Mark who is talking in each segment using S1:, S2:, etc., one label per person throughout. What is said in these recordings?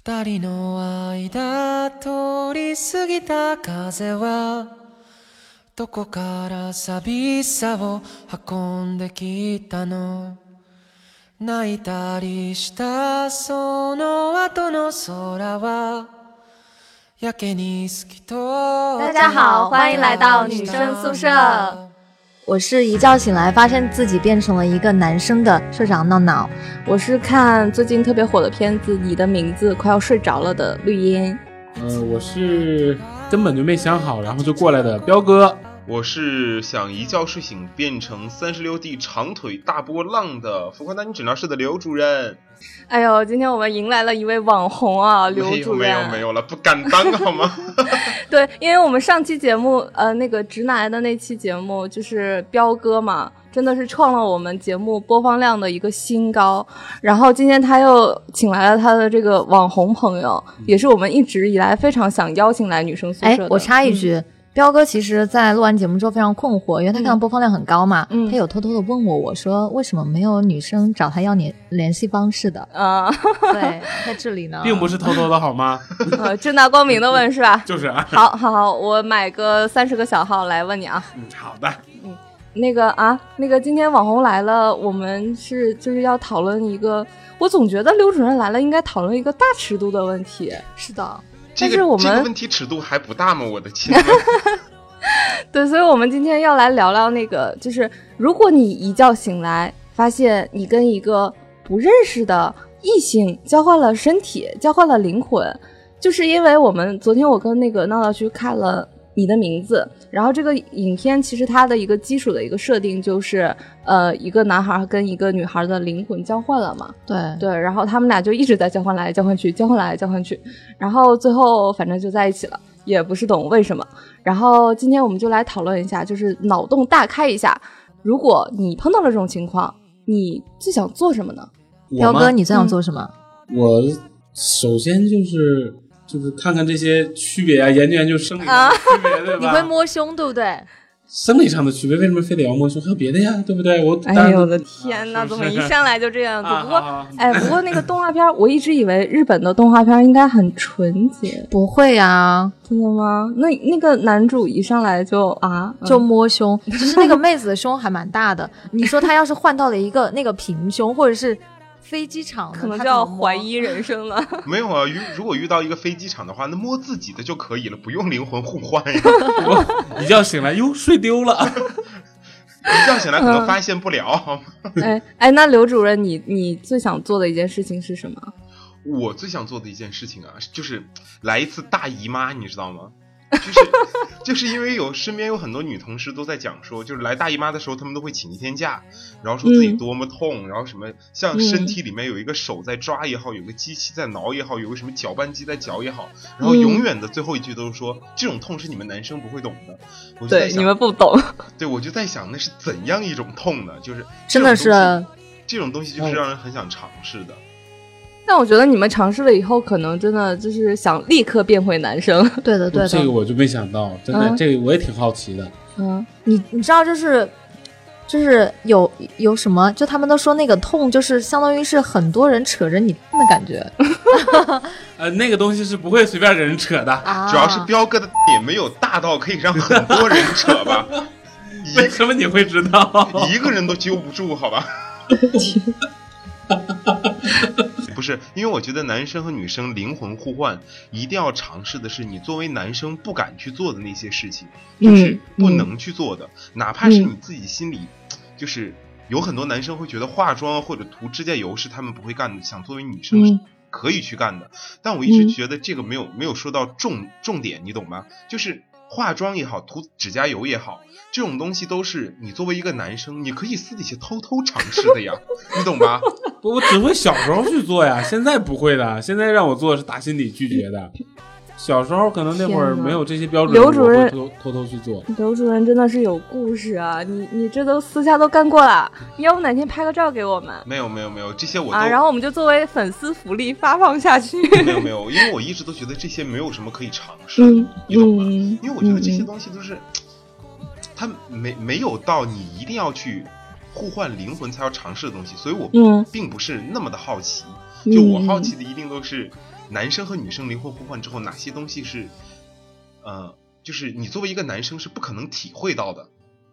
S1: 二人の間通り過ぎた風はどこから寂しさを運んできたの？泣いたりしたその後の空はやけに透き通
S2: 大家好欢迎来到女生宿舍。我是一觉醒来发现自己变成了一个男生的社长闹闹，
S3: 我是看最近特别火的片子《你的名字》快要睡着了的绿茵，
S4: 呃，我是根本就没想好，然后就过来的彪哥。
S5: 我是想一觉睡醒变成三十六 D 长腿大波浪的浮夸男女诊疗室的刘主任。
S3: 哎呦，今天我们迎来了一位网红啊，刘主任。
S5: 没有没有了，不敢当好吗？
S3: 对，因为我们上期节目，呃，那个直男的那期节目就是彪哥嘛，真的是创了我们节目播放量的一个新高。然后今天他又请来了他的这个网红朋友，也是我们一直以来非常想邀请来女生宿舍的。
S2: 我插一句。彪哥其实，在录完节目之后非常困惑，因为他看到播放量很高嘛，他有偷偷的问我，我说为什么没有女生找他要联联系方式的？啊，对，在这里呢，
S4: 并不是偷偷的好吗？
S3: 呃，正大光明的问是吧？
S4: 就是啊。
S3: 好，好，好，我买个三十个小号来问你啊。
S4: 嗯，好的。
S3: 嗯，那个啊，那个今天网红来了，我们是就是要讨论一个，我总觉得刘主任来了应该讨论一个大尺度的问题。
S2: 是的。
S5: 这
S3: 个
S5: 这个问题尺度还不大吗？我的亲！
S3: 对，所以，我们今天要来聊聊那个，就是如果你一觉醒来，发现你跟一个不认识的异性交换了身体，交换了灵魂，就是因为我们昨天我跟那个闹闹去看了。你的名字，然后这个影片其实它的一个基础的一个设定就是，呃，一个男孩跟一个女孩的灵魂交换了嘛。
S2: 对
S3: 对，然后他们俩就一直在交换来交换去，交换来交换去，然后最后反正就在一起了，也不是懂为什么。然后今天我们就来讨论一下，就是脑洞大开一下，如果你碰到了这种情况，你最想做什么呢？
S2: 彪哥，你最想做什么？
S4: 我首先就是。就是看看这些区别啊，研究研究生理上的区别，对吧？
S2: 你会摸胸，对不对？
S4: 生理上的区别，为什么非得要摸胸？还有别的呀，对不对？我
S3: 哎呦我的 天哪，怎么一上来就这样子？不过，哎，不过那个动画片，我一直以为日本的动画片应该很纯洁。
S2: 不会呀，
S3: 真的吗？那那个男主一上来就啊，
S2: 就摸胸，其 实那个妹子的胸还蛮大的。你说他要是换到了一个那个平胸，或者是？飞机场
S3: 可能就要怀疑人生了。
S5: 没有啊，遇如果遇到一个飞机场的话，那摸自己的就可以了，不用灵魂互换呀。
S4: 一觉醒来，哟，睡丢了。
S5: 一觉醒来可能发现不了。
S3: 哎哎，那刘主任，你你最想做的一件事情是什么？
S5: 我最想做的一件事情啊，就是来一次大姨妈，你知道吗？就是就是因为有身边有很多女同事都在讲说，就是来大姨妈的时候，她们都会请一天假，然后说自己多么痛，然后什么像身体里面有一个手在抓也好，有个机器在挠也好，有个什么搅拌机在搅也好，然后永远的最后一句都是说这种痛是你们男生不会懂的。
S3: 对，你们不懂。
S5: 对，我就在想那是怎样一种痛呢？就是
S2: 真的是
S5: 这种东西，就是让人很想尝试的。
S3: 但我觉得你们尝试了以后，可能真的就是想立刻变回男生。
S2: 对的，对的。
S4: 这个我就没想到，真的，这个我也挺好奇的。
S2: 嗯，你你知道，就是就是有有什么？就他们都说那个痛，就是相当于是很多人扯着你的感觉。
S4: 呃，那个东西是不会随便给人扯的，
S5: 主要是彪哥的也没有大到可以让很多人扯吧？
S4: 为什么你会知道？
S5: 一个人都揪不住，好吧？不是，因为我觉得男生和女生灵魂互换，一定要尝试的是你作为男生不敢去做的那些事情，就是不能去做的，哪怕是你自己心里，就是有很多男生会觉得化妆或者涂指甲油是他们不会干的，想作为女生可以去干的，但我一直觉得这个没有没有说到重重点，你懂吗？就是。化妆也好，涂指甲油也好，这种东西都是你作为一个男生，你可以私底下偷偷尝试的呀，你懂吧？
S4: 我只会小时候去做呀，现在不会的，现在让我做是打心底拒绝的。小时候可能那会儿没有这些标准，
S3: 刘主任
S4: 偷偷偷去做。
S3: 刘主任真的是有故事啊！你你这都私下都干过了，你要不哪天拍个照给我们？
S5: 没有没有没有，这些我
S3: 啊，然后我们就作为粉丝福利发放下去。
S5: 没有 没有，因为我一直都觉得这些没有什么可以尝试，你懂吗？因为我觉得这些东西都是，它没没有到你一定要去互换灵魂才要尝试的东西，所以我并不是那么的好奇。就我好奇的一定都是。男生和女生灵魂互换之后，哪些东西是，呃，就是你作为一个男生是不可能体会到的。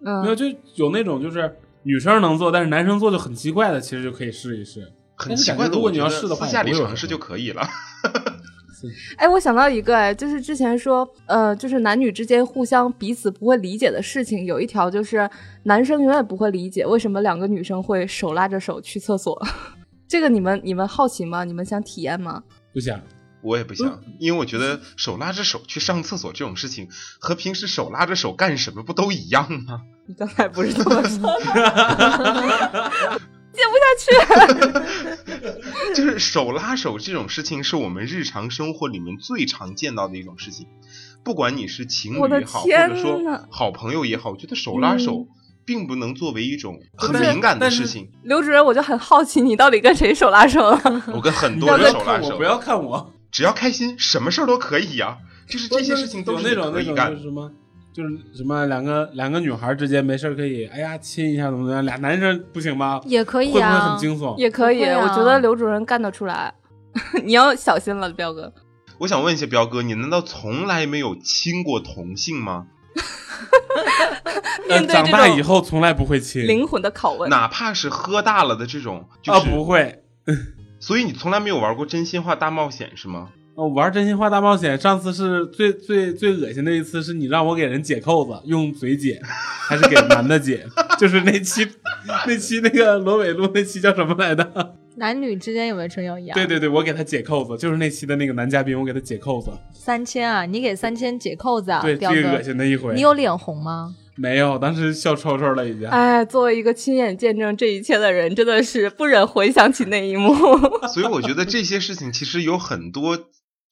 S3: 嗯，
S4: 没有，就有那种就是女生能做，但是男生做就很奇怪的，其实就可以试一试。
S5: 很奇怪的，
S4: 如果你要试的
S5: 话，私下里尝试就可以了。
S3: 哎，我想到一个，哎，就是之前说，呃，就是男女之间互相彼此不会理解的事情，有一条就是男生永远不会理解为什么两个女生会手拉着手去厕所。这个你们你们好奇吗？你们想体验吗？
S4: 不想，
S5: 我也不想，因为我觉得手拉着手去上厕所这种事情和平时手拉着手干什么不都一样吗？
S3: 你刚才不是这么说的。接不下
S5: 去，就是手拉手这种事情，是我们日常生活里面最常见到的一种事情。不管你是情侣也好，或者说好朋友也好，我觉得手拉手并不能作为一种很敏感的事情。
S3: 刘主任，我就很好奇，你到底跟谁手拉手了？
S5: 我跟很多人手拉手。
S4: 不要看我，
S5: 只要开心，什么事儿都可以呀。就是这些事情都是
S4: 那种那种什么。就是什么两个两个女孩之间没事可以哎呀亲一下怎么怎么样，俩男生不行吗？
S2: 也可以啊，
S4: 会不会很惊悚？
S3: 也可以，我觉得刘主任干得出来，你要小心了，彪哥。
S5: 我想问一下彪哥，你难道从来没有亲过同性吗？
S4: 长大以后从来不会亲。
S3: 灵魂的拷问，
S5: 哪怕是喝大了的这种，啊
S4: 不会。
S5: 所以你从来没有玩过真心话大冒险是吗？
S4: 哦，玩真心话大冒险，上次是最最最恶心的一次，是你让我给人解扣子，用嘴解，还是给男的解？就是那期，那期那个罗伟路那期叫什么来的？
S2: 男女之间有没有纯友谊啊？
S4: 对对对，我给他解扣子，就是那期的那个男嘉宾，我给他解扣子。
S2: 三千啊，你给三千解扣子啊？
S4: 对，最恶心的一回。
S2: 你有脸红吗？
S4: 没有，当时笑抽抽了已经。
S3: 哎，作为一个亲眼见证这一切的人，真的是不忍回想起那一幕。
S5: 所以我觉得这些事情其实有很多。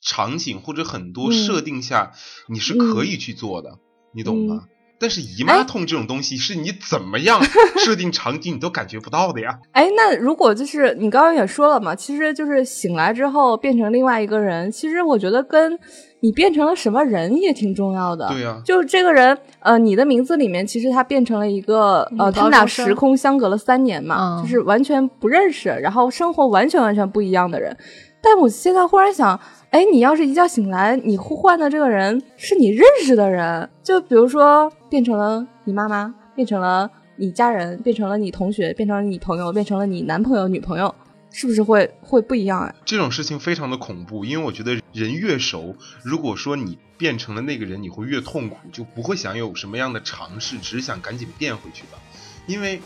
S5: 场景或者很多设定下，你是可以去做的，你懂吗？但是姨妈痛这种东西，是你怎么样 设定场景你都感觉不到的呀。
S3: 哎，那如果就是你刚刚也说了嘛，其实就是醒来之后变成另外一个人，其实我觉得跟你变成了什么人也挺重要的。
S5: 对呀，
S3: 就这个人，呃，你的名字里面其实他变成了一个，呃，他们俩时空相隔了三年嘛，就是完全不认识，然后生活完全完全不一样的人。但我现在忽然想。哎，你要是一觉醒来，你呼唤的这个人是你认识的人，就比如说变成了你妈妈，变成了你家人，变成了你同学，变成了你朋友，变成了你男朋友、女朋友，是不是会会不一样啊？
S5: 这种事情非常的恐怖，因为我觉得人越熟，如果说你变成了那个人，你会越痛苦，就不会想有什么样的尝试，只想赶紧变回去吧，因为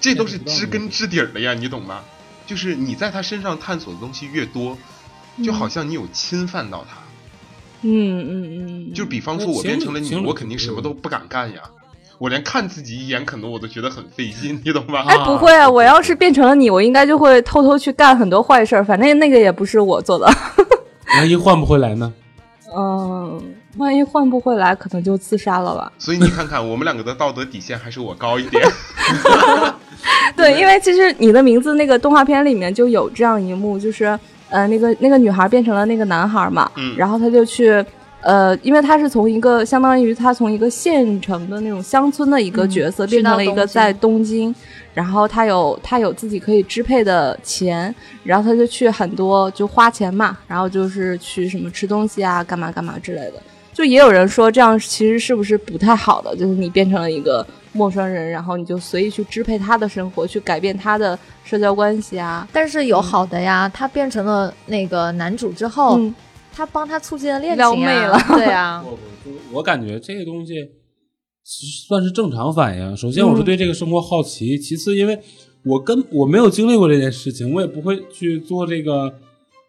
S5: 这都是知根知底的呀，你懂吗？就是你在他身上探索的东西越多。就好像你有侵犯到他，
S3: 嗯嗯嗯，
S5: 就比方说，我变成了你，我肯定什么都不敢干呀，我连看自己一眼可能我都觉得很费劲，你懂吧？
S3: 哎，不会啊，我要是变成了你，我应该就会偷偷去干很多坏事儿，反正那个也不是我做的。
S4: 万一换不回来呢？
S3: 嗯，万一换不回来，可能就自杀了吧。
S5: 所以你看看，我们两个的道德底线还是我高一点。
S3: 对，因为其实你的名字那个动画片里面就有这样一幕，就是。呃，那个那个女孩变成了那个男孩嘛，然后他就去，呃，因为他是从一个相当于他从一个县城的那种乡村的一个角色，变成了一个在东京，然后他有他有自己可以支配的钱，然后他就去很多就花钱嘛，然后就是去什么吃东西啊，干嘛干嘛之类的。就也有人说这样其实是不是不太好的？就是你变成了一个陌生人，然后你就随意去支配他的生活，去改变他的社交关系啊。
S2: 但是有好的呀，他变成了那个男主之后，他帮他促进了恋情
S3: 啊。
S2: 对啊，
S4: 我我感觉这个东西其实算是正常反应。首先，我是对这个生活好奇；其次，因为我跟我没有经历过这件事情，我也不会去做这个，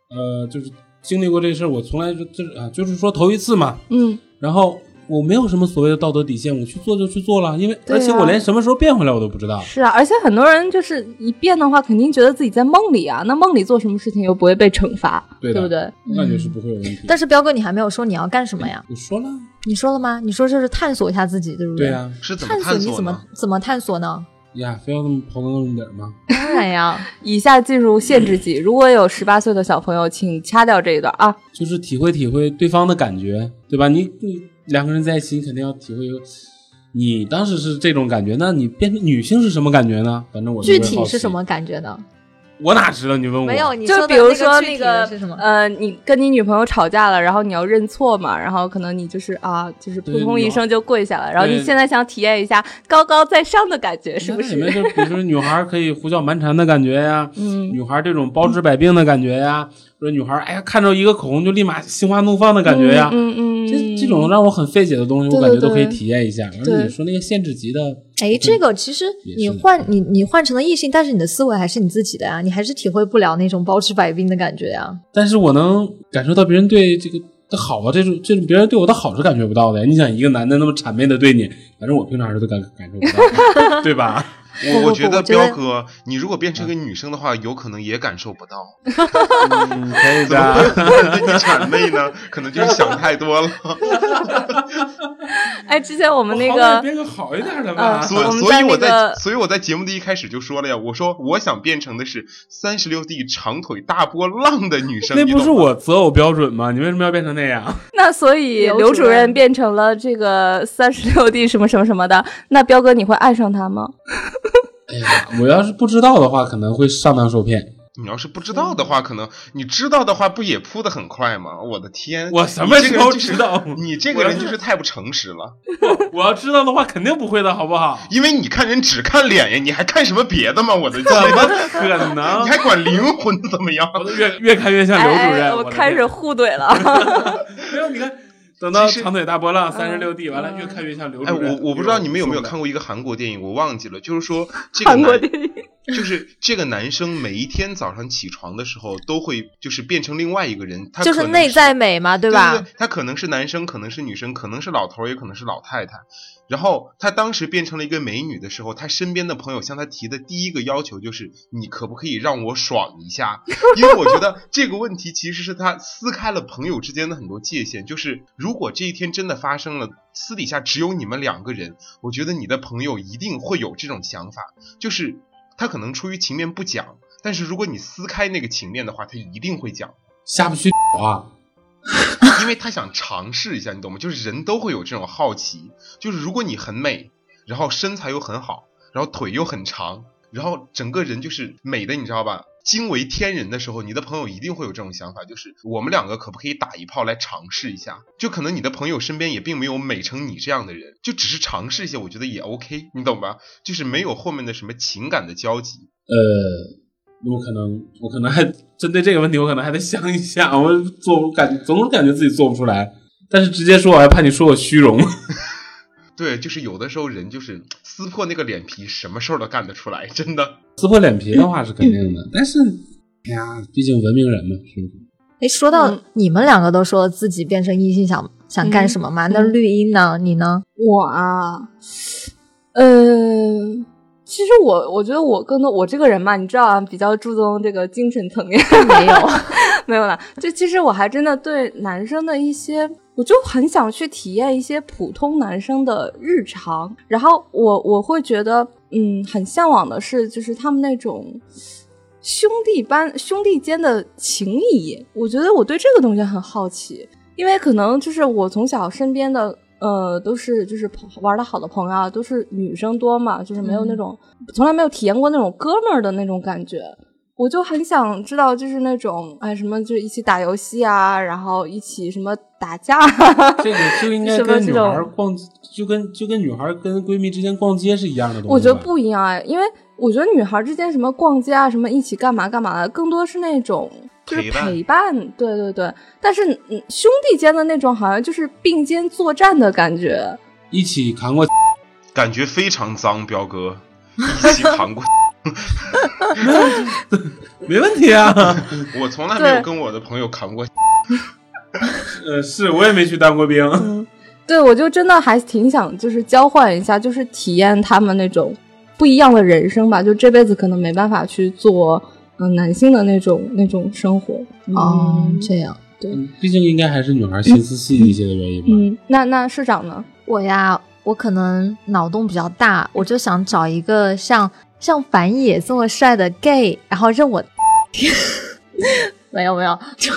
S4: 呃，就是。经历过这事儿，我从来就就是啊，就是说头一次嘛，
S3: 嗯，
S4: 然后我没有什么所谓的道德底线，我去做就去做了，因为而且我连什么时候变回来我都不知道。
S3: 是啊，而且很多人就是一变的话，肯定觉得自己在梦里啊，那梦里做什么事情又不会被惩罚，
S4: 对
S3: 不对？
S4: 感觉是不会有问题。
S2: 但是彪哥，你还没有说你要干什么呀？
S4: 我说了，
S2: 你说了吗？你说这是探索一下自己，对不
S4: 对？对呀，
S5: 是怎么
S2: 探索？你怎么怎么探索呢？
S4: 呀，非要这么刨到那么点吗？
S2: 当然呀！
S3: 以下进入限制级，如果有十八岁的小朋友，请掐掉这一段啊。
S4: 就是体会体会对方的感觉，对吧？你你两个人在一起，你肯定要体会。你当时是这种感觉，那你变成女性是什么感觉呢？反正我
S2: 具体是什么感觉呢？
S4: 我哪知道？你问我
S2: 没有？你
S3: 就比如说
S2: 那
S3: 个
S2: 是什么？
S3: 呃，你跟你女朋友吵架了，然后你要认错嘛，然后可能你就是啊，就是扑通一声就跪下了，然后你现在想体验一下高高在上的感觉，是不是？
S4: 你们就比如说女孩可以胡搅蛮缠的感觉呀，
S3: 嗯，
S4: 女孩这种包治百病的感觉呀，或者女孩哎呀看着一个口红就立马心花怒放的感觉呀，
S3: 嗯嗯，
S4: 这这种让我很费解的东西，我感觉都可以体验一下。
S3: 而
S4: 你说那个限制级的。
S2: 哎，这个其实你换你你换成了异性，但是你的思维还是你自己的呀，你还是体会不了那种包治百病的感觉呀。
S4: 但是我能感受到别人对这个的好啊，这种这种别人对我的好是感觉不到的呀。你想一个男的那么谄媚的对你，反正我平常是都感感受不到，对吧？
S5: 我我觉得彪哥，你如果变成一个女生的话，有可能也感受不到。
S4: 可以
S5: 的，怎么会对你谄媚呢？可能就是想太多了。
S3: 哎，之前我们那个
S4: 变个好一点的吧。
S5: 所所以我在所以我在节目的一开始就说了呀，我说我想变成的是三十六 D 长腿大波浪的女生。
S4: 那不是我择偶标准吗？你为什么要变成那样？
S3: 那所以刘主任变成了这个三十六 D 什么什么什么的，那彪哥你会爱上他吗？
S4: 哎呀，我要是不知道的话，可能会上当受骗。
S5: 你要是不知道的话，可能你知道的话，不也扑的很快吗？我的天，
S4: 我什么时候知道？
S5: 你这个人就是太不诚实了。
S4: 我要知道的话，肯定不会的，好不好？
S5: 因为你看人只看脸呀，你还看什么别的吗？我的天，
S4: 怎么 可能？
S5: 你还管灵魂怎么样？
S4: 我都越越看越像刘主任，
S3: 我开始互怼了。
S4: 没有，你看。等到长腿大波浪三十六 D 完了，越看越像刘主
S5: 任。哎，我我不知道你们有没有看过一个韩国电影，我忘记了。就是说，这个
S3: 男，
S5: 就是这个男生每一天早上起床的时候，都会就是变成另外一个人。他
S2: 就是内在美嘛，
S5: 对
S2: 吧？
S5: 他可能是男生，可能是女生，可能是老头，也可能是老太太。然后他当时变成了一个美女的时候，他身边的朋友向他提的第一个要求就是：你可不可以让我爽一下？因为我觉得这个问题其实是他撕开了朋友之间的很多界限。就是如果这一天真的发生了，私底下只有你们两个人，我觉得你的朋友一定会有这种想法，就是他可能出于情面不讲，但是如果你撕开那个情面的话，他一定会讲。
S4: 下不去啊。
S5: 因为他想尝试一下，你懂吗？就是人都会有这种好奇，就是如果你很美，然后身材又很好，然后腿又很长，然后整个人就是美的，你知道吧？惊为天人的时候，你的朋友一定会有这种想法，就是我们两个可不可以打一炮来尝试一下？就可能你的朋友身边也并没有美成你这样的人，就只是尝试一下，我觉得也 OK，你懂吧？就是没有后面的什么情感的交集，
S4: 呃。我可能，我可能还针对这个问题，我可能还得想一下。我做我感总是感觉自己做不出来，但是直接说，我还怕你说我虚荣。
S5: 对，就是有的时候人就是撕破那个脸皮，什么事儿都干得出来，真的。
S4: 撕破脸皮的话是肯定的，但是，哎呀，毕竟文明人嘛，是不是？
S2: 哎，说到你们两个都说自己变成异性想想干什么嘛？那绿茵呢？你呢？
S3: 我啊，呃。其实我我觉得我更多我这个人嘛，你知道啊，比较注重这个精神层面。
S2: 没有，
S3: 没有了。就其实我还真的对男生的一些，我就很想去体验一些普通男生的日常。然后我我会觉得，嗯，很向往的是，就是他们那种兄弟般兄弟间的情谊。我觉得我对这个东西很好奇，因为可能就是我从小身边的。呃，都是就是玩的好的朋友啊，都是女生多嘛，就是没有那种从来没有体验过那种哥们儿的那种感觉。我就很想知道，就是那种哎什么，就一起打游戏啊，然后一起什么打架。
S4: 这个 就应该跟女孩逛，就跟就跟女孩跟闺蜜之间逛街是一样的东西。
S3: 我觉得不一样哎，因为我觉得女孩之间什么逛街啊，什么一起干嘛干嘛的，更多是那种。就是陪伴，对对对，但是兄弟间的那种，好像就是并肩作战的感觉，
S4: 一起扛过，
S5: 感觉非常脏，彪哥，一起扛过，
S4: 没问题啊，
S5: 我从来没有跟我的朋友扛过，
S4: 呃，是我也没去当过兵，
S3: 对，我就真的还挺想，就是交换一下，就是体验他们那种不一样的人生吧，就这辈子可能没办法去做。嗯，男性的那种那种生活
S2: 哦，这样对，
S4: 毕竟应该还是女孩心思细腻一些的原因吧。
S3: 嗯，那那市长呢？
S2: 我呀，我可能脑洞比较大，我就想找一个像像樊野这么帅的 gay，然后认我。没有没有，就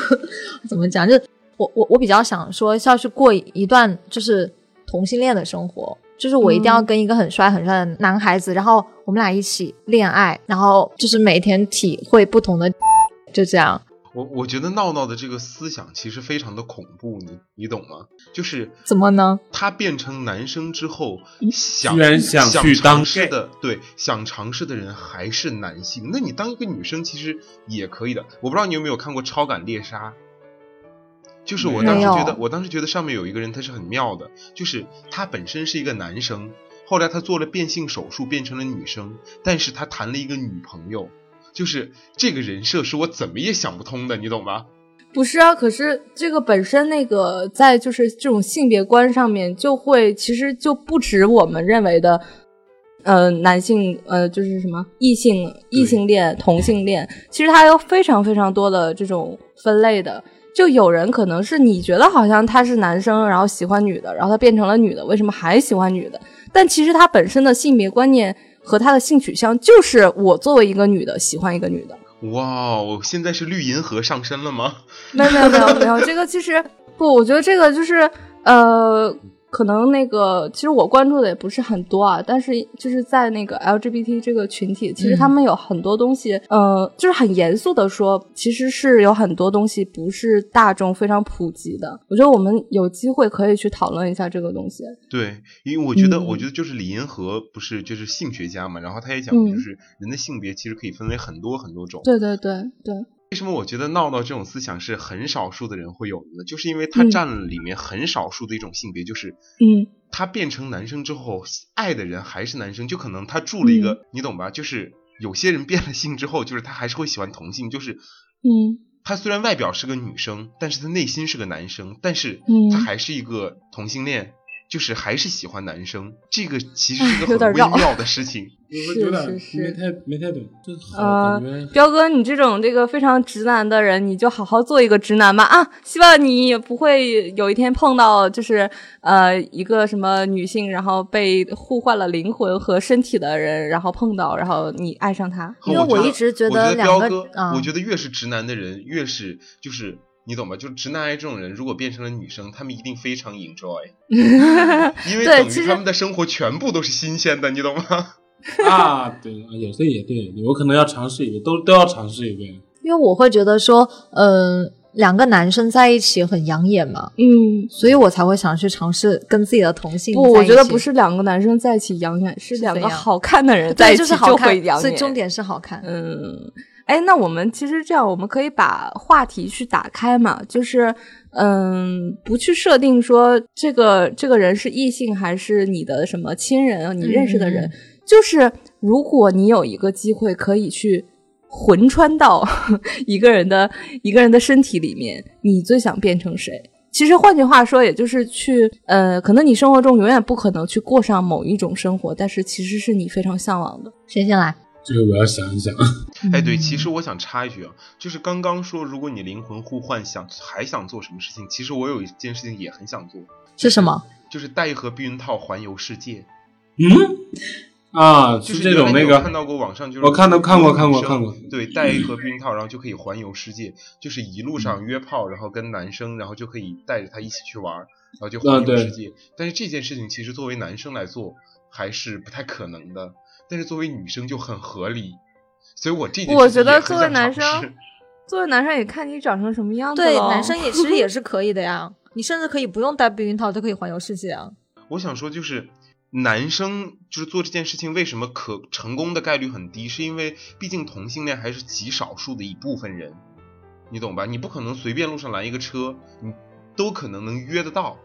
S2: 怎么讲？就我我我比较想说，要去过一段就是同性恋的生活，就是我一定要跟一个很帅很帅的男孩子，然后。我们俩一起恋爱，然后就是每天体会不同的，就这样。
S5: 我我觉得闹闹的这个思想其实非常的恐怖，你你懂吗？就是
S2: 怎么呢？
S5: 他变成男生之后，
S4: 居然
S5: 想
S4: 去当
S5: 的，对，想尝试的人还是男性。那你当一个女生其实也可以的。我不知道你有没有看过《超感猎杀》，就是我当时觉得，我当时觉得上面有一个人他是很妙的，就是他本身是一个男生，后来他做了变性手术变成了女生，但是他谈了一个女朋友。就是这个人设是我怎么也想不通的，你懂吧？
S3: 不是啊，可是这个本身那个在就是这种性别观上面，就会其实就不止我们认为的，呃，男性呃就是什么异性异性恋同性恋，其实它有非常非常多的这种分类的。就有人可能是你觉得好像他是男生，然后喜欢女的，然后他变成了女的，为什么还喜欢女的？但其实他本身的性别观念。和他的性取向就是我作为一个女的喜欢一个女的。
S5: 哇，我现在是绿银河上身了吗？
S3: 没有没有没有没有，这个其实不，我觉得这个就是呃。可能那个，其实我关注的也不是很多啊，但是就是在那个 LGBT 这个群体，其实他们有很多东西，呃，就是很严肃的说，其实是有很多东西不是大众非常普及的。我觉得我们有机会可以去讨论一下这个东西。
S5: 对，因为我觉得，我觉得就是李银河不是就是性学家嘛，然后他也讲，就是人的性别其实可以分为很多很多种。
S3: 对对对对。
S5: 为什么我觉得闹闹这种思想是很少数的人会有的呢？就是因为他占了里面很少数的一种性别，就是
S3: 嗯，
S5: 他变成男生之后，爱的人还是男生，就可能他住了一个，你懂吧？就是有些人变了性之后，就是他还是会喜欢同性，就是
S3: 嗯，
S5: 他虽然外表是个女生，但是他内心是个男生，但是他还是一个同性恋。就是还是喜欢男生，这个其实是个 很微妙的事情。
S3: 是是是，
S4: 没太没太懂。呃，
S3: 彪哥，你这种这个非常直男的人，你就好好做一个直男吧啊！希望你也不会有一天碰到就是呃一个什么女性，然后被互换了灵魂和身体的人，然后碰到，然后你爱上他。
S2: 因为我一直觉
S5: 得
S2: 两个，
S5: 我觉得越是直男的人，越是就是。你懂吗？就是直男癌这种人，如果变成了女生，他们一定非常 enjoy，因为等于他们的生活全部都是新鲜的，你懂吗？
S4: 啊，对，也对，也对，有可能要尝试一遍，都都要尝试一遍。
S2: 因为我会觉得说，嗯，两个男生在一起很养眼嘛，
S3: 嗯，
S2: 所以我才会想去尝试跟自己的同性。
S3: 不，我觉得不是两个男生在一起养眼，是两个好看的人在一起就会养眼。
S2: 所以重点是好看，
S3: 嗯。哎，那我们其实这样，我们可以把话题去打开嘛，就是，嗯，不去设定说这个这个人是异性还是你的什么亲人，你认识的人，就是如果你有一个机会可以去魂穿到 一个人的一个人的身体里面，你最想变成谁？其实换句话说，也就是去，呃，可能你生活中永远不可能去过上某一种生活，但是其实是你非常向往的。
S2: 谁先来？
S4: 这个我要想一想。
S5: 哎，对，其实我想插一句啊，就是刚刚说，如果你灵魂互换，想还想做什么事情？其实我有一件事情也很想做，
S2: 是什么？
S5: 就是带一盒避孕套环游世界。
S4: 嗯，啊，
S5: 就是
S4: 这种那个
S5: 看到过网上，就是
S4: 我看到看过看过看过。
S5: 对，带一盒避孕套，然后就可以环游世界，就是一路上约炮，然后跟男生，然后就可以带着他一起去玩，然后就环游世界。但是这件事情其实作为男生来做还是不太可能的。但是作为女生就很合理，所以我这
S3: 我觉得作为男生，作为男生也看你长成什么样子。
S2: 对，男生也其实也是可以的呀，你甚至可以不用戴避孕套就可以环游世界啊。
S5: 我想说，就是男生就是做这件事情，为什么可成功的概率很低？是因为毕竟同性恋还是极少数的一部分人，你懂吧？你不可能随便路上拦一个车，你都可能能约得到。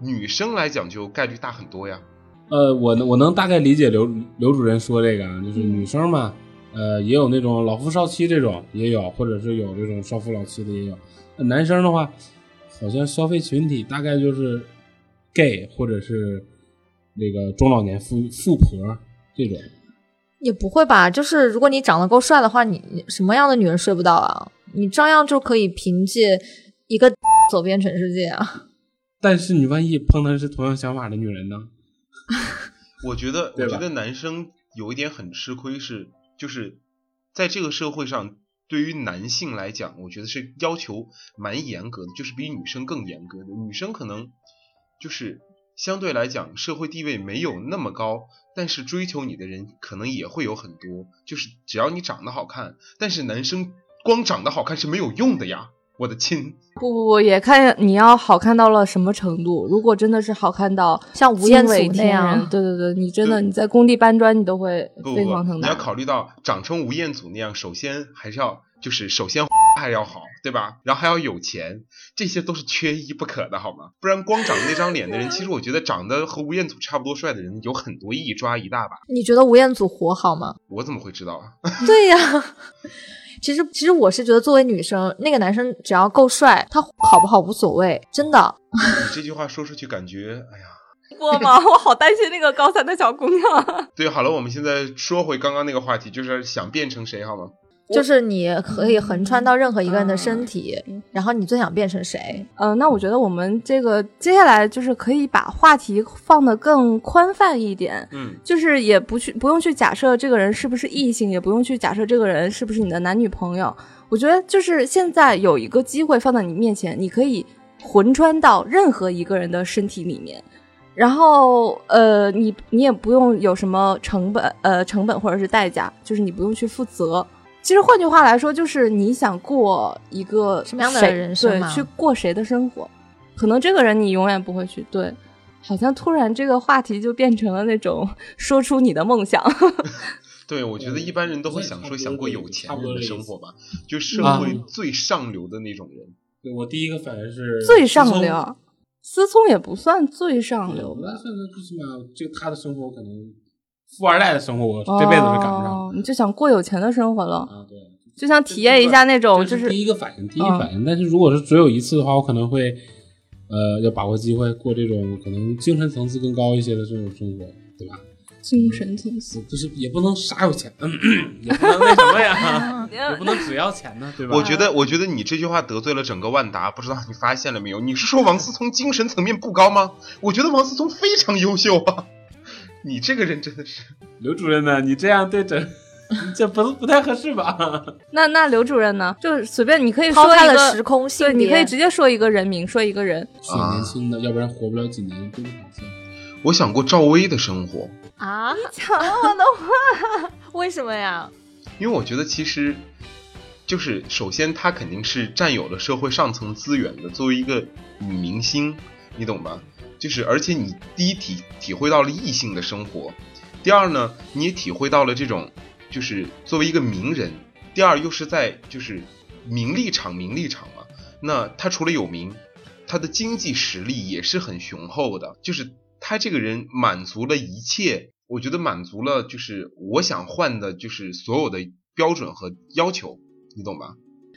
S5: 女生来讲就概率大很多呀。
S4: 呃，我我能大概理解刘刘主任说这个，就是女生嘛，呃，也有那种老夫少妻这种也有，或者是有这种少夫老妻的也有。男生的话，好像消费群体大概就是 gay 或者是那个中老年富富婆这种。
S2: 也不会吧？就是如果你长得够帅的话，你什么样的女人睡不到啊？你照样就可以凭借一个 走遍全世界啊。
S4: 但是你万一碰的是同样想法的女人呢？
S5: 我觉得，我觉得男生有一点很吃亏，是就是在这个社会上，对于男性来讲，我觉得是要求蛮严格的，就是比女生更严格的。女生可能就是相对来讲社会地位没有那么高，但是追求你的人可能也会有很多。就是只要你长得好看，但是男生光长得好看是没有用的呀。我的亲，
S3: 不不不，也看你要好看到了什么程度。如果真的是好看到
S2: 像吴彦祖那样，
S3: 对对对，你真的你在工地搬砖，你都会飞黄腾
S5: 达。你要考虑到长成吴彦祖那样，首先还是要就是首先 还要好，对吧？然后还要有钱，这些都是缺一不可的，好吗？不然光长那张脸的人，其实我觉得长得和吴彦祖差不多帅的人有很多，一抓一大把。
S2: 你觉得吴彦祖活好吗？
S5: 我怎么会知道啊？
S2: 对呀。其实，其实我是觉得，作为女生，那个男生只要够帅，他好不好无所谓，真的。
S5: 你这句话说出去，感觉，哎呀，
S3: 过吗？我好担心那个高三的小姑娘。
S5: 对，好了，我们现在说回刚刚那个话题，就是想变成谁，好吗？
S2: 就是你可以横穿到任何一个人的身体，然后你最想变成谁？
S3: 呃，那我觉得我们这个接下来就是可以把话题放得更宽泛一点，
S5: 嗯，
S3: 就是也不去不用去假设这个人是不是异性，也不用去假设这个人是不是你的男女朋友。我觉得就是现在有一个机会放在你面前，你可以魂穿到任何一个人的身体里面，然后呃，你你也不用有什么成本，呃，成本或者是代价，就是你不用去负责。其实换句话来说，就是你想过一个
S2: 什么样的人生？
S3: 对，去过谁的生活？可能这个人你永远不会去。对，好像突然这个话题就变成了那种说出你的梦想。
S5: 对，我觉得一般人都会想说想过有钱人的生活吧，就社会最上流的那种人。
S4: 对我第一个反应是
S3: 最上流，思聪也不算最上流吧？
S4: 算最起码就他的生活可能。富二代的生活，我这辈子是赶不上。
S3: 你就想过有钱的生活了
S4: 啊？对，
S3: 就想体验一下那种，就
S4: 是第一个反应，第一反应。但是如果是只有一次的话，我可能会，呃，要把握机会过这种可能精神层次更高一些的这种生活，对吧？
S3: 精神层次
S4: 就是也不能啥有钱，也不能那什么呀，也不能只要钱呢，对吧？
S5: 我觉得，我觉得你这句话得罪了整个万达，不知道你发现了没有？你是说王思聪精神层面不高吗？我觉得王思聪非常优秀啊。你这个人真的是
S4: 刘主任呢？你这样对整，这不不太合适吧？
S3: 那那刘主任呢？就随便你可以说一
S2: 个时空性
S3: 对，你可以直接说一个人名，说一个人。
S4: 挺年轻的，要不然活不了几年。
S5: 我想过赵薇的生活
S2: 啊！你抢了我的话，为什么呀？
S5: 因为我觉得其实，就是首先她肯定是占有了社会上层资源的，作为一个女明星，你懂吧？就是，而且你第一体体会到了异性的生活，第二呢，你也体会到了这种，就是作为一个名人，第二又是在就是名利场，名利场嘛。那他除了有名，他的经济实力也是很雄厚的。就是他这个人满足了一切，我觉得满足了就是我想换的，就是所有的标准和要求，你懂吧？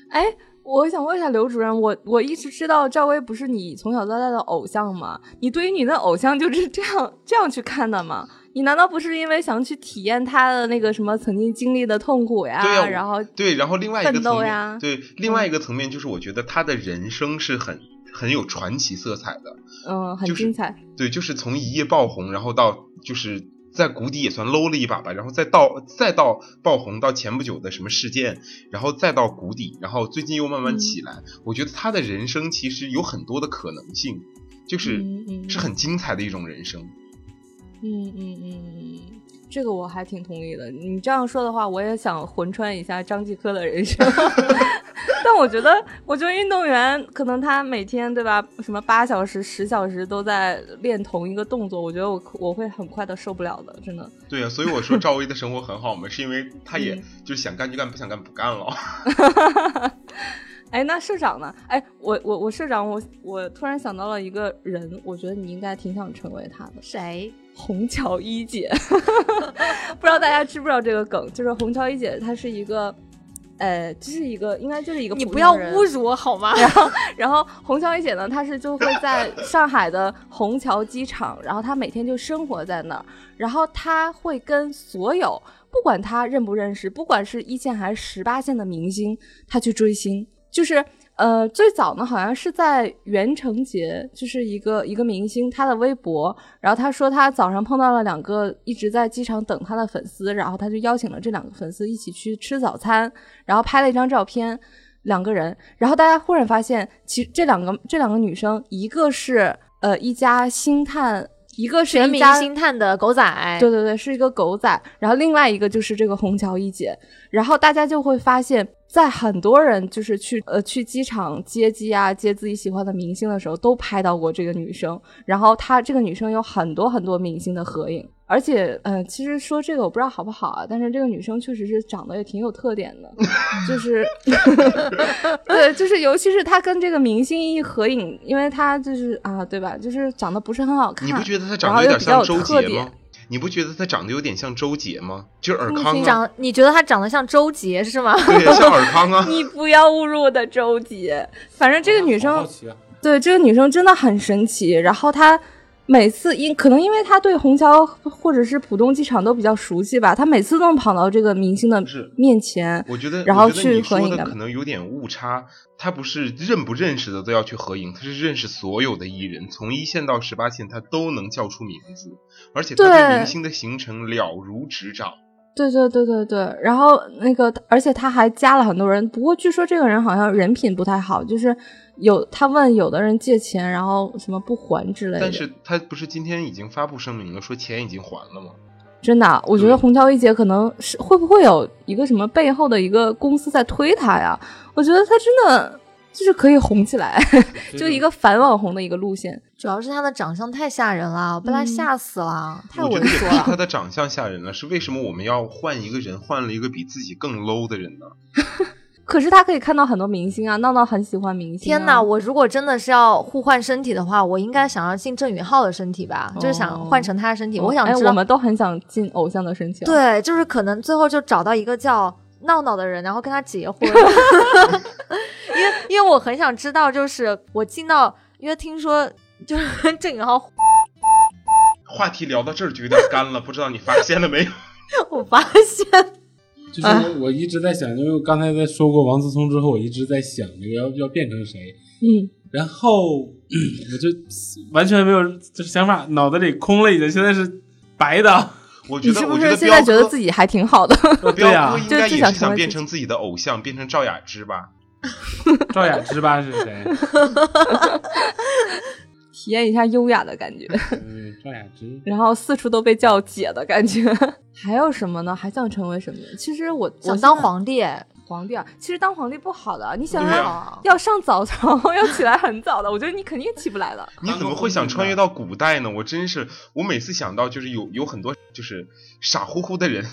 S3: 哎。我想问一下刘主任，我我一直知道赵薇不是你从小到大的偶像吗？你对于你的偶像就是这样这样去看的吗？你难道不是因为想去体验他的那个什么曾经经历的痛苦呀？然后
S5: 对，然后另外一个层面，对另外一个层面就是我觉得他的人生是很很有传奇色彩的，
S3: 嗯，很精彩。
S5: 对，就是从一夜爆红，然后到就是。在谷底也算 low 了一把吧，然后再到再到爆红，到前不久的什么事件，然后再到谷底，然后最近又慢慢起来。我觉得他的人生其实有很多的可能性，就是是很精彩的一种人生。
S3: 嗯嗯嗯嗯，这个我还挺同意的。你这样说的话，我也想魂穿一下张继科的人生。但我觉得，我觉得运动员可能他每天对吧，什么八小时、十小时都在练同一个动作，我觉得我我会很快的受不了的，真的。
S5: 对啊，所以我说赵薇的生活很好嘛，是因为她也就是想干就干，不想干不干了。
S3: 哎，那社长呢？哎，我我我社长，我我突然想到了一个人，我觉得你应该挺想成为他的。
S2: 谁？
S3: 虹桥一姐。不知道大家知不知道这个梗？就是虹桥一姐，她是一个。呃，这是一个，应该就是一个。
S2: 你不要侮辱我好吗？
S3: 然后，然后虹桥一姐呢，她是就会在上海的虹桥机场，然后她每天就生活在那儿，然后她会跟所有不管她认不认识，不管是一线还是十八线的明星，她去追星，就是。呃，最早呢，好像是在袁成杰，就是一个一个明星，他的微博，然后他说他早上碰到了两个一直在机场等他的粉丝，然后他就邀请了这两个粉丝一起去吃早餐，然后拍了一张照片，两个人，然后大家忽然发现，其这两个这两个女生，一个是呃一家星探。一个
S2: 全民星探的狗仔，
S3: 对对对，是一个狗仔。然后另外一个就是这个虹桥一姐。然后大家就会发现，在很多人就是去呃去机场接机啊，接自己喜欢的明星的时候，都拍到过这个女生。然后她这个女生有很多很多明星的合影。而且，嗯，其实说这个我不知道好不好啊，但是这个女生确实是长得也挺有特点的，就是，对，就是尤其是她跟这个明星一合影，因为她就是啊，对吧？就是长得不是很好看，
S5: 你不觉得她长得有点像周杰吗？你不觉得他长得有点像周杰吗？就是尔康
S2: 长，你觉得他长得像周杰是吗？
S5: 对，像尔康啊！
S3: 你不要侮辱我的周杰。反正这个女生，对这个女生真的很神奇。然后她。每次因可能因为他对虹桥或者是浦东机场都比较熟悉吧，他每次都能跑到这个明星的面前，
S5: 我觉得，
S3: 然后去合影
S5: 的可能有点误差。他不是认不认识的都要去合影，他是认识所有的艺人，从一线到十八线他都能叫出名字，而且他对明星的行程了如指掌。
S3: 对对对对对，然后那个，而且他还加了很多人，不过据说这个人好像人品不太好，就是。有他问有的人借钱，然后什么不还之类的。
S5: 但是他不是今天已经发布声明了，说钱已经还了吗？
S3: 真的，我觉得虹桥一姐可能是会不会有一个什么背后的一个公司在推他呀？我觉得他真的就是可以红起来，就一个反网红的一个路线。
S2: 主要是他的长相太吓人了，被他吓死了，太猥
S5: 琐了。他的长相吓人了，是为什么我们要换一个人，换了一个比自己更 low 的人呢？
S3: 可是他可以看到很多明星啊，闹闹很喜欢明星。
S2: 天哪，我如果真的是要互换身体的话，我应该想要进郑允浩的身体吧，就是想换成他的身体。我想知道，
S3: 我们都很想进偶像的身体。
S2: 对，就是可能最后就找到一个叫闹闹的人，然后跟他结婚。因为因为我很想知道，就是我进到，因为听说就是 郑允浩。
S5: 话题聊到这儿就有点干了，不知道你发现了没有？
S2: 我发现。
S4: 就是我我一直在想，因为我刚才在说过王思聪之后，我一直在想这个要要变成谁，
S3: 嗯，
S4: 然后 我就完全没有就是想法，脑子里空了，已经现在是白的。
S5: 我觉得，
S3: 你是不是现在觉得自己还挺好的？
S5: 对呀，应该也是想变成自己的偶像，变成赵雅芝吧？
S4: 赵雅芝吧是谁？
S3: 体验一下优雅的感觉，
S4: 嗯，赵雅芝，
S3: 然后四处都被叫姐的感觉，还有什么呢？还想成为什么？其实我
S2: 想当皇帝，
S3: 皇帝啊！其实当皇帝不好的，你想想，要上早朝，要起来很早的，我觉得你肯定起不来的。
S5: 你怎么会想穿越到古代呢？我真是，我每次想到就是有有很多就是傻乎乎的人。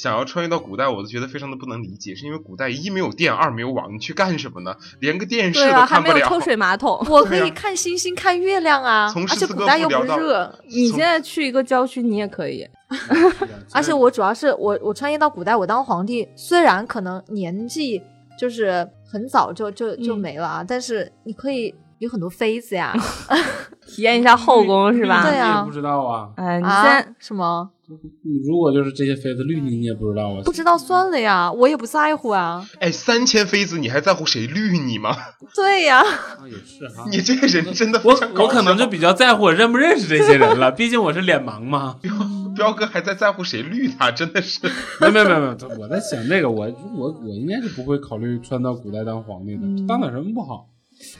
S5: 想要穿越到古代，我都觉得非常的不能理解，是因为古代一没有电，二没有网，你去干什么呢？连个电视都看不了。还
S3: 没有抽水马桶，
S2: 我可以看星星、看月亮啊。而且古代又不热。
S3: 你现在去一个郊区，你也可以。
S2: 而且我主要是我我穿越到古代，我当皇帝，虽然可能年纪就是很早就就就没了啊，但是你可以有很多妃子呀，
S3: 体验一下后宫是吧？
S2: 对呀，
S4: 不知道啊。
S3: 哎，你先
S2: 什么？
S4: 你如果就是这些妃子绿你，你也不知道啊？
S2: 不知道算了呀，我也不在乎啊。
S5: 哎，三千妃子，你还在乎谁绿你吗？
S2: 对呀，
S4: 也是哈。
S5: 你这个人真的，
S4: 我我可能就比较在乎我认不认识这些人了，毕竟我是脸盲嘛。
S5: 彪彪哥还在在乎谁绿他，真的是。
S4: 没有没有没有，我在想这个，我我我应该是不会考虑穿到古代当皇帝的，当点什么不好？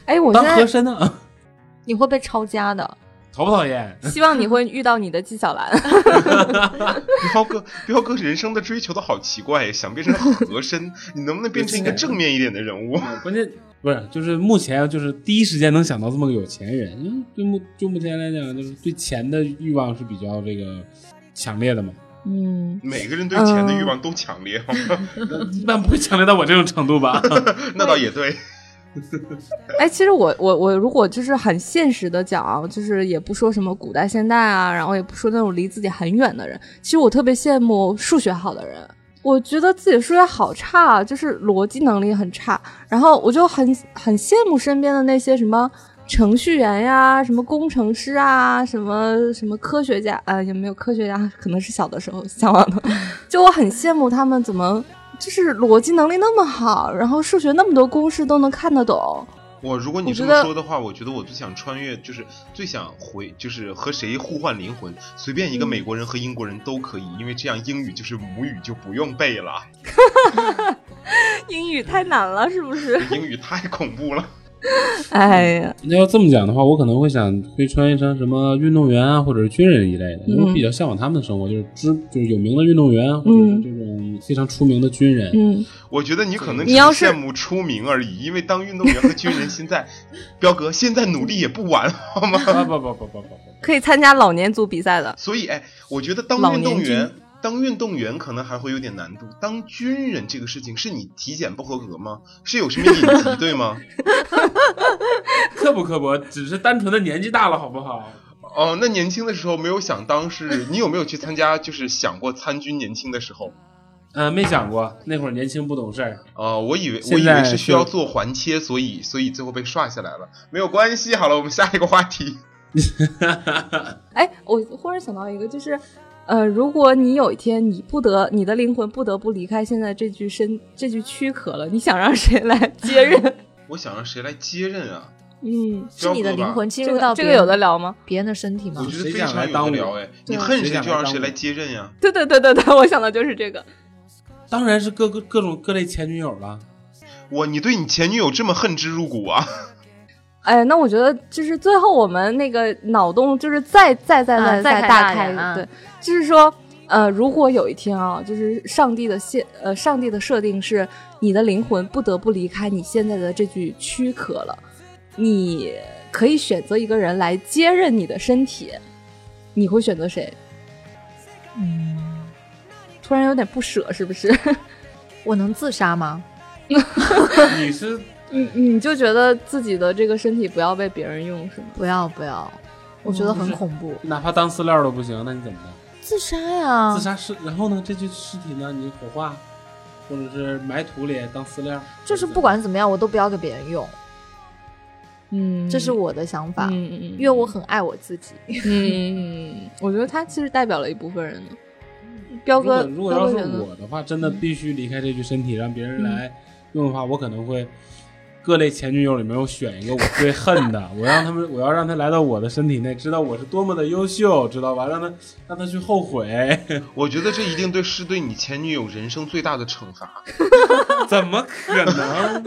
S3: 哎，我
S4: 当和珅呢？
S2: 你会被抄家的。
S4: 讨不讨厌？
S3: 希望你会遇到你的纪晓岚。
S5: 彪哥，彪哥人生的追求都好奇怪，想变成和珅，你能不能变成一个正面一点的人物？
S4: 关键不是，就是目前就是第一时间能想到这么个有钱人，因为就目就目前来讲，就是对钱的欲望是比较这个强烈的嘛。
S3: 嗯，
S5: 每个人对钱的欲望都强烈，
S4: 一般不会强烈到我这种程度吧？
S5: 那倒也对。
S3: 哎，其实我我我如果就是很现实的讲，就是也不说什么古代现代啊，然后也不说那种离自己很远的人，其实我特别羡慕数学好的人。我觉得自己数学好差，就是逻辑能力很差，然后我就很很羡慕身边的那些什么程序员呀、什么工程师啊、什么什么科学家，呃，有没有科学家？可能是小的时候向往的，就我很羡慕他们怎么。就是逻辑能力那么好，然后数学那么多公式都能看得懂。
S5: 我如果你这么说的话，我觉得我最想穿越，就是最想回，就是和谁互换灵魂，随便一个美国人和英国人都可以，因为这样英语就是母语，就不用背了。
S3: 英语太难了，是不是？
S5: 英语太恐怖了。
S3: 哎呀，
S4: 那要这么讲的话，我可能会想会穿成什么运动员啊，或者是军人一类的，因为我比较向往他们的生活，就是知就是有名的运动员，或者是这种非常出名的军人。
S3: 嗯，
S5: 我觉得你可能只是羡慕出名而已，因为当运动员和军人现在，彪哥现在努力也不晚，好吗？
S4: 不不不不不不，
S3: 可以参加老年组比赛的。
S5: 所以，哎，我觉得当运动员。当运动员可能还会有点难度，当军人这个事情是你体检不合格吗？是有什么隐疾对吗？
S4: 刻不刻薄，只是单纯的年纪大了，好不好？
S5: 哦，那年轻的时候没有想当是，你有没有去参加？就是想过参军？年轻的时候，
S4: 呃，没想过，那会儿年轻不懂事儿。
S5: 哦，我以为我以为是需要做环切，所以所以最后被刷下来了。没有关系，好了，我们下一个话题。
S3: 哎，我忽然想到一个，就是。呃，如果你有一天你不得你的灵魂不得不离开现在这具身这具躯壳了，你想让谁来接任？
S5: 我想让谁来接任啊？
S3: 嗯，
S2: 是你的灵魂进入到
S3: 这个有的聊吗？
S2: 别人的身体吗？
S5: 我觉得非常有的聊哎，你恨谁就让谁来接任呀？
S3: 对对对对对，我想的就是这个。
S4: 当然是各个各种各类前女友了。
S5: 哇，你对你前女友这么恨之入骨啊？
S3: 哎，那我觉得就是最后我们那个脑洞就是再再再再再大开，对，就是说，呃，如果有一天啊，就是上帝的现呃，上帝的设定是你的灵魂不得不离开你现在的这具躯壳了，你可以选择一个人来接任你的身体，你会选择谁？
S2: 嗯，
S3: 突然有点不舍，是不是？
S2: 我能自杀吗？
S4: 你是？
S3: 你你就觉得自己的这个身体不要被别人用是吗？
S2: 不要不要，我觉得很恐怖。
S4: 哪怕当饲料都不行，那你怎么办？
S2: 自杀呀！
S4: 自杀是，然后呢？这具尸体呢？你火化，或者是埋土里当饲料？
S2: 就是不管怎么样，我都不要给别人用。
S3: 嗯，
S2: 这是我的想法。
S3: 嗯嗯嗯，
S2: 因为我很爱我自己。
S3: 嗯，我觉得他其实代表了一部分人呢。彪哥，
S4: 如果要是我的话，真的必须离开这具身体，让别人来用的话，我可能会。各类前女友里面，我选一个我最恨的，我让他们，我要让他来到我的身体内，知道我是多么的优秀，知道吧？让他让他去后悔。
S5: 我觉得这一定对是对你前女友人生最大的惩罚。
S4: 怎么可能？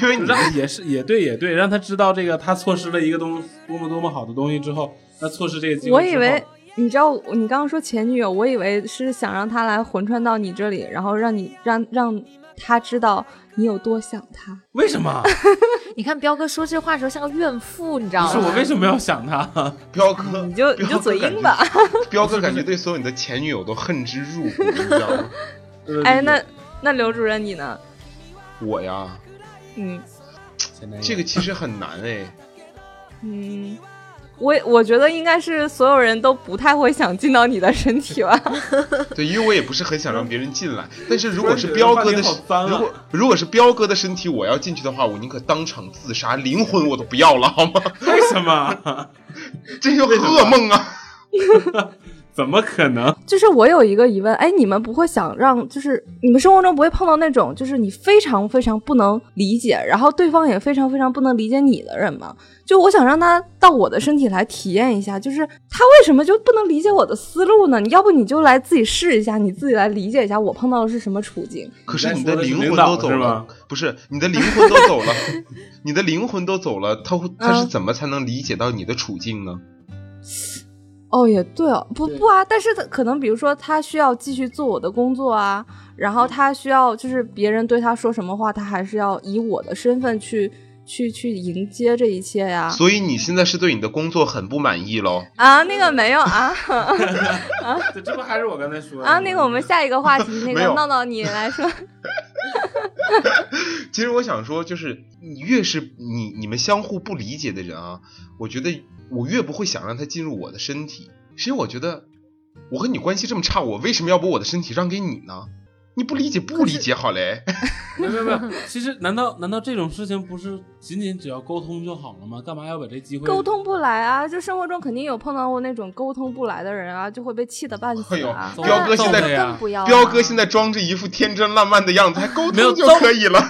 S5: 因为你
S4: 让也是也对也对，让他知道这个他错失了一个东多么多么好的东西之后，他错失这个机会。
S3: 我以为你知道，你刚刚说前女友，我以为是想让他来魂穿到你这里，然后让你让让他知道。你有多想他？
S4: 为什么？
S2: 你看彪哥说这话的时候像个怨妇，你知道吗？
S4: 不是我为什么要想他？
S5: 彪哥，
S3: 你就你就嘴硬吧。
S5: 彪哥感觉对所有你的前女友都恨之入骨，你知道吗？
S3: 哎，那那刘主任你呢？
S5: 我呀，
S3: 嗯，
S5: 这个其实很难哎。
S3: 嗯。我我觉得应该是所有人都不太会想进到你的身体吧。
S5: 对，因为我也不是很想让别人进来。但是如果是彪哥的，如果如果是彪哥的身体，我要进去的话，我宁可当场自杀，灵魂我都不要了，好吗？
S4: 为什么？
S5: 这就噩梦啊！
S4: 怎么可能？
S3: 就是我有一个疑问，哎，你们不会想让，就是你们生活中不会碰到那种，就是你非常非常不能理解，然后对方也非常非常不能理解你的人吗？就我想让他到我的身体来体验一下，就是他为什么就不能理解我的思路呢？你要不你就来自己试一下，你自己来理解一下我碰到的是什么处境。
S5: 可是你的灵魂都走了，不是你的灵魂都走了，你的灵魂都走了，他他是怎么才能理解到你的处境呢？
S3: 哦，也对哦，不不啊，但是他可能比如说他需要继续做我的工作啊，然后他需要就是别人对他说什么话，他还是要以我的身份去去去迎接这一切呀。
S5: 所以你现在是对你的工作很不满意喽？
S3: 啊，那个没有啊，
S4: 啊，这不还是我刚才说的
S3: 啊？那个我们下一个话题，那个闹闹你来说。
S5: 其实我想说，就是你越是你你们相互不理解的人啊，我觉得。我越不会想让他进入我的身体，其实我觉得我和你关系这么差，我为什么要把我的身体让给你呢？你不理解不理解好嘞。
S4: 没有没有，其实难道难道这种事情不是仅仅只要沟通就好了吗？干嘛要把这机会？
S3: 沟通不来啊！就生活中肯定有碰到过那种沟通不来的人啊，就会被气得半死
S5: 啊！彪哥现在彪哥现在装着一副天真烂漫的样子，还沟通就可以了。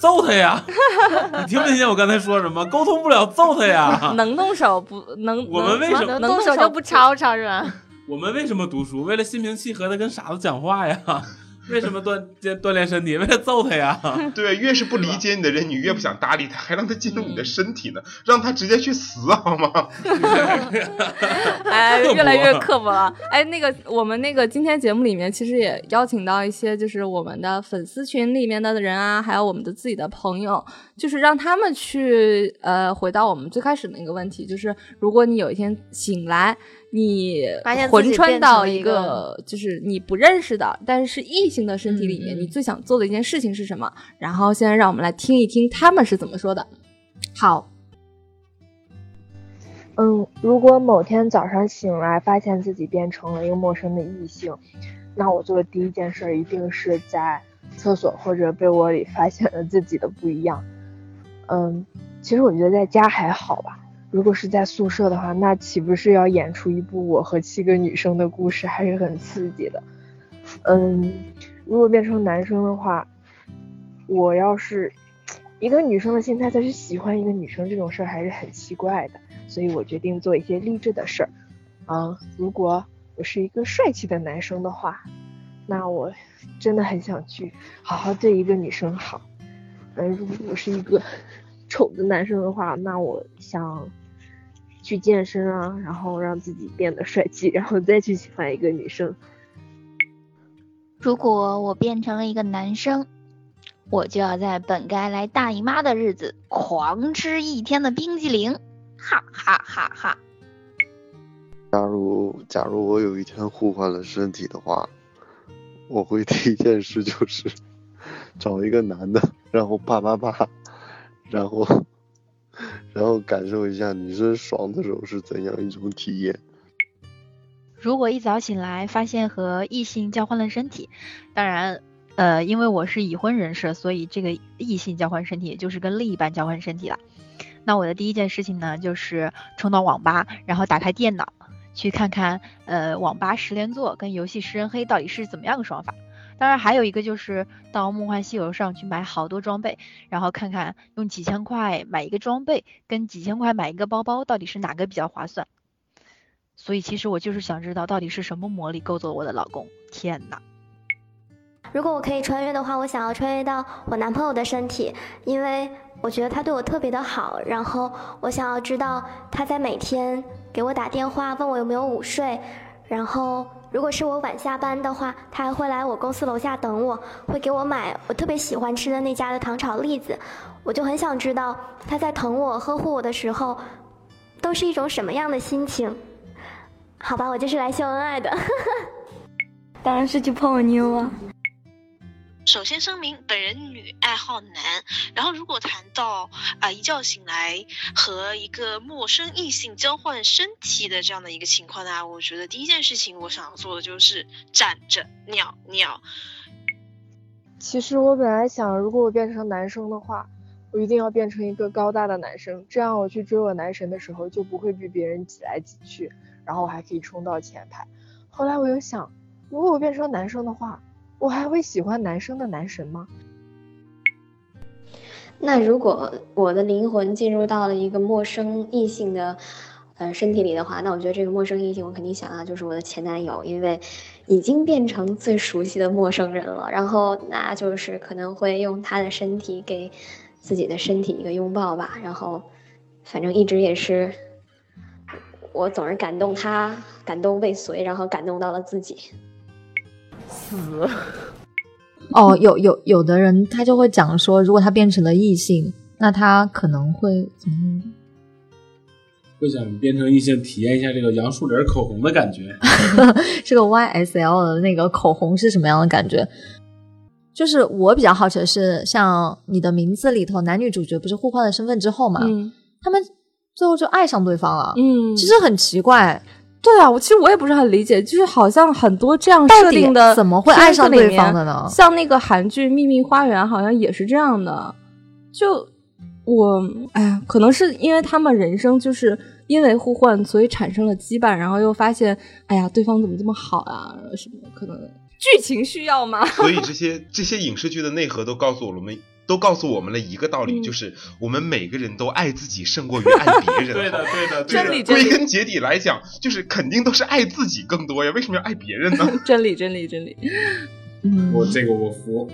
S4: 揍他呀！你听没听见我刚才说什么？沟通不了，揍他呀！
S3: 能动手不能？
S4: 我们为什么
S3: 能动手就不吵吵是吧？
S4: 我们为什么读书？为了心平气和的跟傻子讲话呀！为什么锻锻锻炼身体？为了揍他呀？
S5: 对，越是不理解你的人，你越不想搭理他，还让他进入你的身体呢？让他直接去死好吗？
S3: 哎，越来越刻薄了。哎，那个，我们那个今天节目里面其实也邀请到一些，就是我们的粉丝群里面的人啊，还有我们的自己的朋友，就是让他们去呃回到我们最开始的那个问题，就是如果你有一天醒来。你魂穿到一个就是你不认识的，但是是异性的身体里面，你最想做的一件事情是什么？然后现在让我们来听一听他们是怎么说的。
S2: 好，
S6: 嗯，如果某天早上醒来，发现自己变成了一个陌生的异性，那我做的第一件事一定是在厕所或者被窝里发现了自己的不一样。嗯，其实我觉得在家还好吧。如果是在宿舍的话，那岂不是要演出一部我和七个女生的故事，还是很刺激的。嗯，如果变成男生的话，我要是一个女生的心态再去喜欢一个女生，这种事儿还是很奇怪的。所以我决定做一些励志的事儿。啊，如果我是一个帅气的男生的话，那我真的很想去好好对一个女生好。嗯，如果我是一个 丑的男生的话，那我想。去健身啊，然后让自己变得帅气，然后再去喜欢一个女生。
S7: 如果我变成了一个男生，我就要在本该来大姨妈的日子狂吃一天的冰激凌，哈哈哈哈！
S8: 假如假如我有一天互换了身体的话，我会 第一件事就是找一个男的，然后啪啪啪，然后。然后感受一下女生爽的时候是怎样一种体验。
S9: 如果一早醒来发现和异性交换了身体，当然，呃，因为我是已婚人士，所以这个异性交换身体也就是跟另一半交换身体了。那我的第一件事情呢，就是冲到网吧，然后打开电脑，去看看呃网吧十连坐跟游戏十人黑到底是怎么样个爽法。当然，还有一个就是到梦幻西游上去买好多装备，然后看看用几千块买一个装备，跟几千块买一个包包，到底是哪个比较划算。所以，其实我就是想知道，到底是什么魔力勾走了我的老公。天哪！
S10: 如果我可以穿越的话，我想要穿越到我男朋友的身体，因为我觉得他对我特别的好。然后，我想要知道他在每天给我打电话，问我有没有午睡，然后。如果是我晚下班的话，他还会来我公司楼下等我，会给我买我特别喜欢吃的那家的糖炒栗子。我就很想知道他在疼我、呵护我的时候，都是一种什么样的心情。好吧，我就是来秀恩爱的，当然是去泡妞啊。
S11: 首先声明，本人女，爱好男。然后，如果谈到啊一觉醒来和一个陌生异性交换身体的这样的一个情况呢，我觉得第一件事情我想要做的就是站着尿尿。
S6: 其实我本来想，如果我变成男生的话，我一定要变成一个高大的男生，这样我去追我男神的时候就不会被别人挤来挤去，然后我还可以冲到前排。后来我又想，如果我变成男生的话。我还会喜欢男生的男神吗？
S10: 那如果我的灵魂进入到了一个陌生异性的呃身体里的话，那我觉得这个陌生异性，我肯定想到就是我的前男友，因为已经变成最熟悉的陌生人了。然后那就是可能会用他的身体给自己的身体一个拥抱吧。然后反正一直也是我总是感动他，感动未遂，然后感动到了自己。
S2: 死哦，有有有的人他就会讲说，如果他变成了异性，那他可能会怎么？
S4: 会想变成异性，体验一下这个杨树林口红的感觉。
S2: 这个 YSL 的那个口红是什么样的感觉？就是我比较好奇的是，像你的名字里头男女主角不是互换了身份之后嘛，他们最后就爱上对方了。嗯，其实很奇怪。
S3: 对啊，我其实我也不是很理解，就是好像很多这样设定的，
S2: 怎么会爱上对方的呢？
S3: 像那个韩剧《秘密花园》好像也是这样的。就我哎呀，可能是因为他们人生就是因为互换，所以产生了羁绊，然后又发现哎呀，对方怎么这么好啊？什么可能剧情需要吗？
S5: 所以这些这些影视剧的内核都告诉我们。都告诉我们了一个道理，就是我们每个人都爱自己胜过于爱别人。
S4: 对的，对的，
S3: 真理。
S5: 归根结底来讲，就是肯定都是爱自己更多呀。为什么要爱别人呢？
S3: 真理，真理，真理。
S2: 嗯，
S4: 我这个我服。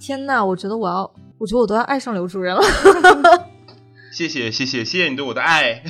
S2: 天呐，我觉得我要，我觉得我都要爱上刘主任了。
S5: 谢谢谢谢谢谢你对我的爱。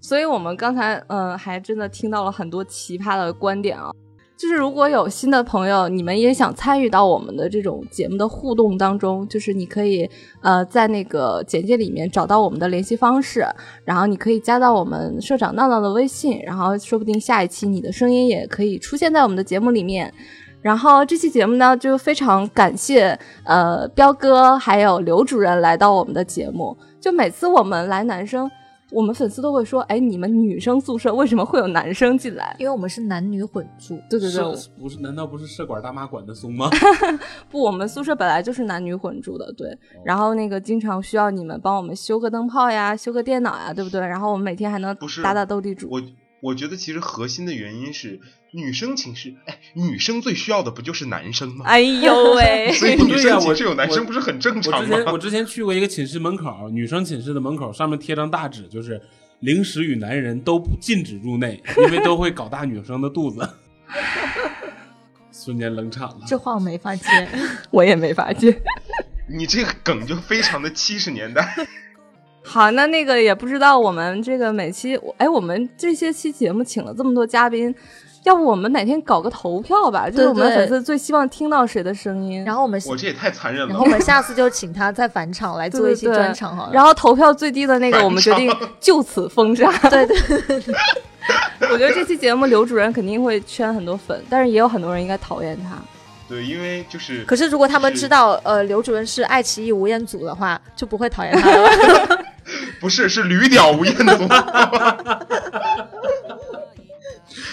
S3: 所以我们刚才嗯，还真的听到了很多奇葩的观点啊。就是如果有新的朋友，你们也想参与到我们的这种节目的互动当中，就是你可以呃在那个简介里面找到我们的联系方式，然后你可以加到我们社长闹闹的微信，然后说不定下一期你的声音也可以出现在我们的节目里面。然后这期节目呢，就非常感谢呃彪哥还有刘主任来到我们的节目。就每次我们来男生。我们粉丝都会说：“哎，你们女生宿舍为什么会有男生进来？
S2: 因为我们是男女混住。”
S3: 对对对，
S4: 不是？难道不是社管大妈管的松吗？
S3: 不，我们宿舍本来就是男女混住的。对，然后那个经常需要你们帮我们修个灯泡呀，修个电脑呀，对不对？然后我们每天还能打打斗地主。
S5: 我我觉得其实核心的原因是女生寝室，哎，女生最需要的不就是男生吗？
S3: 哎呦喂！
S5: 所以女生寝室有男生不是很正常
S4: 吗？我之前去过一个寝室门口，女生寝室的门口上面贴张大纸，就是零食与男人都禁止入内，因为都会搞大女生的肚子。瞬间冷场了，
S2: 这话我没法接，
S3: 我也没法接。
S5: 你这个梗就非常的七十年代。
S3: 好，那那个也不知道我们这个每期，哎，我们这些期节目请了这么多嘉宾，要不我们哪天搞个投票吧？就是我们粉丝最希望听到谁的声音，
S2: 然后我们
S5: 我这也太残忍了。
S2: 然后我们下次就请他再返场来做一期专场好了。
S3: 然后投票最低的那个，我们决定就此封杀。
S2: 对 对。
S3: 我觉得这期节目刘主任肯定会圈很多粉，但是也有很多人应该讨厌他。
S5: 对，因为就是，
S2: 可是如果他们知道呃刘主任是爱奇艺吴彦祖的话，就不会讨厌他了。
S5: 不是，是驴屌吴彦祖。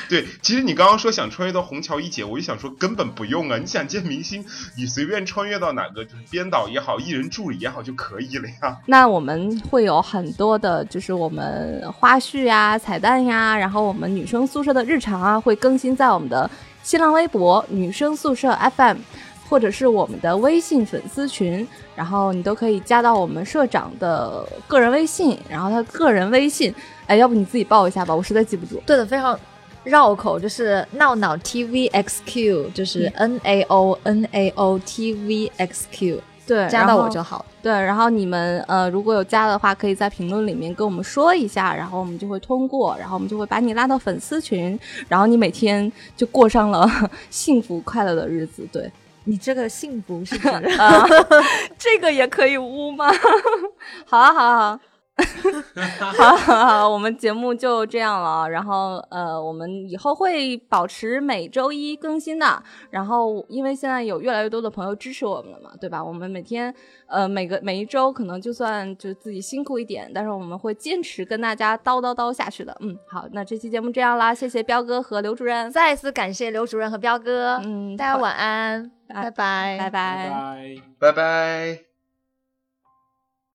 S5: 对，其实你刚刚说想穿越到虹桥一姐，我就想说根本不用啊！你想见明星，你随便穿越到哪个就是编导也好，艺人助理也好就可以了呀。
S3: 那我们会有很多的，就是我们花絮呀、彩蛋呀，然后我们女生宿舍的日常啊，会更新在我们的新浪微博“女生宿舍 FM”。或者是我们的微信粉丝群，然后你都可以加到我们社长的个人微信，然后他个人微信，哎，要不你自己报一下吧，我实在记不住。
S2: 对的，非常绕口，就是闹闹 TVXQ，就是 N A O N A O T V X Q，
S3: 对，
S2: 加到我就好。
S3: 对，然后你们呃如果有加的话，可以在评论里面跟我们说一下，然后我们就会通过，然后我们就会把你拉到粉丝群，然后你每天就过上了 幸福快乐的日子。对。
S2: 你这个幸福是指
S3: 这个也可以污吗？好啊，好啊，好，好，好，我们节目就这样了。然后，呃，我们以后会保持每周一更新的。然后，因为现在有越来越多的朋友支持我们了嘛，对吧？我们每天，呃，每个每一周可能就算就自己辛苦一点，但是我们会坚持跟大家叨叨叨下去的。嗯，好，那这期节目这样啦，谢谢彪哥和刘主任，
S2: 再次感谢刘主任和彪哥。
S3: 嗯，
S2: 大家晚安拜。拜拜，
S3: 拜
S4: 拜，
S5: 拜拜。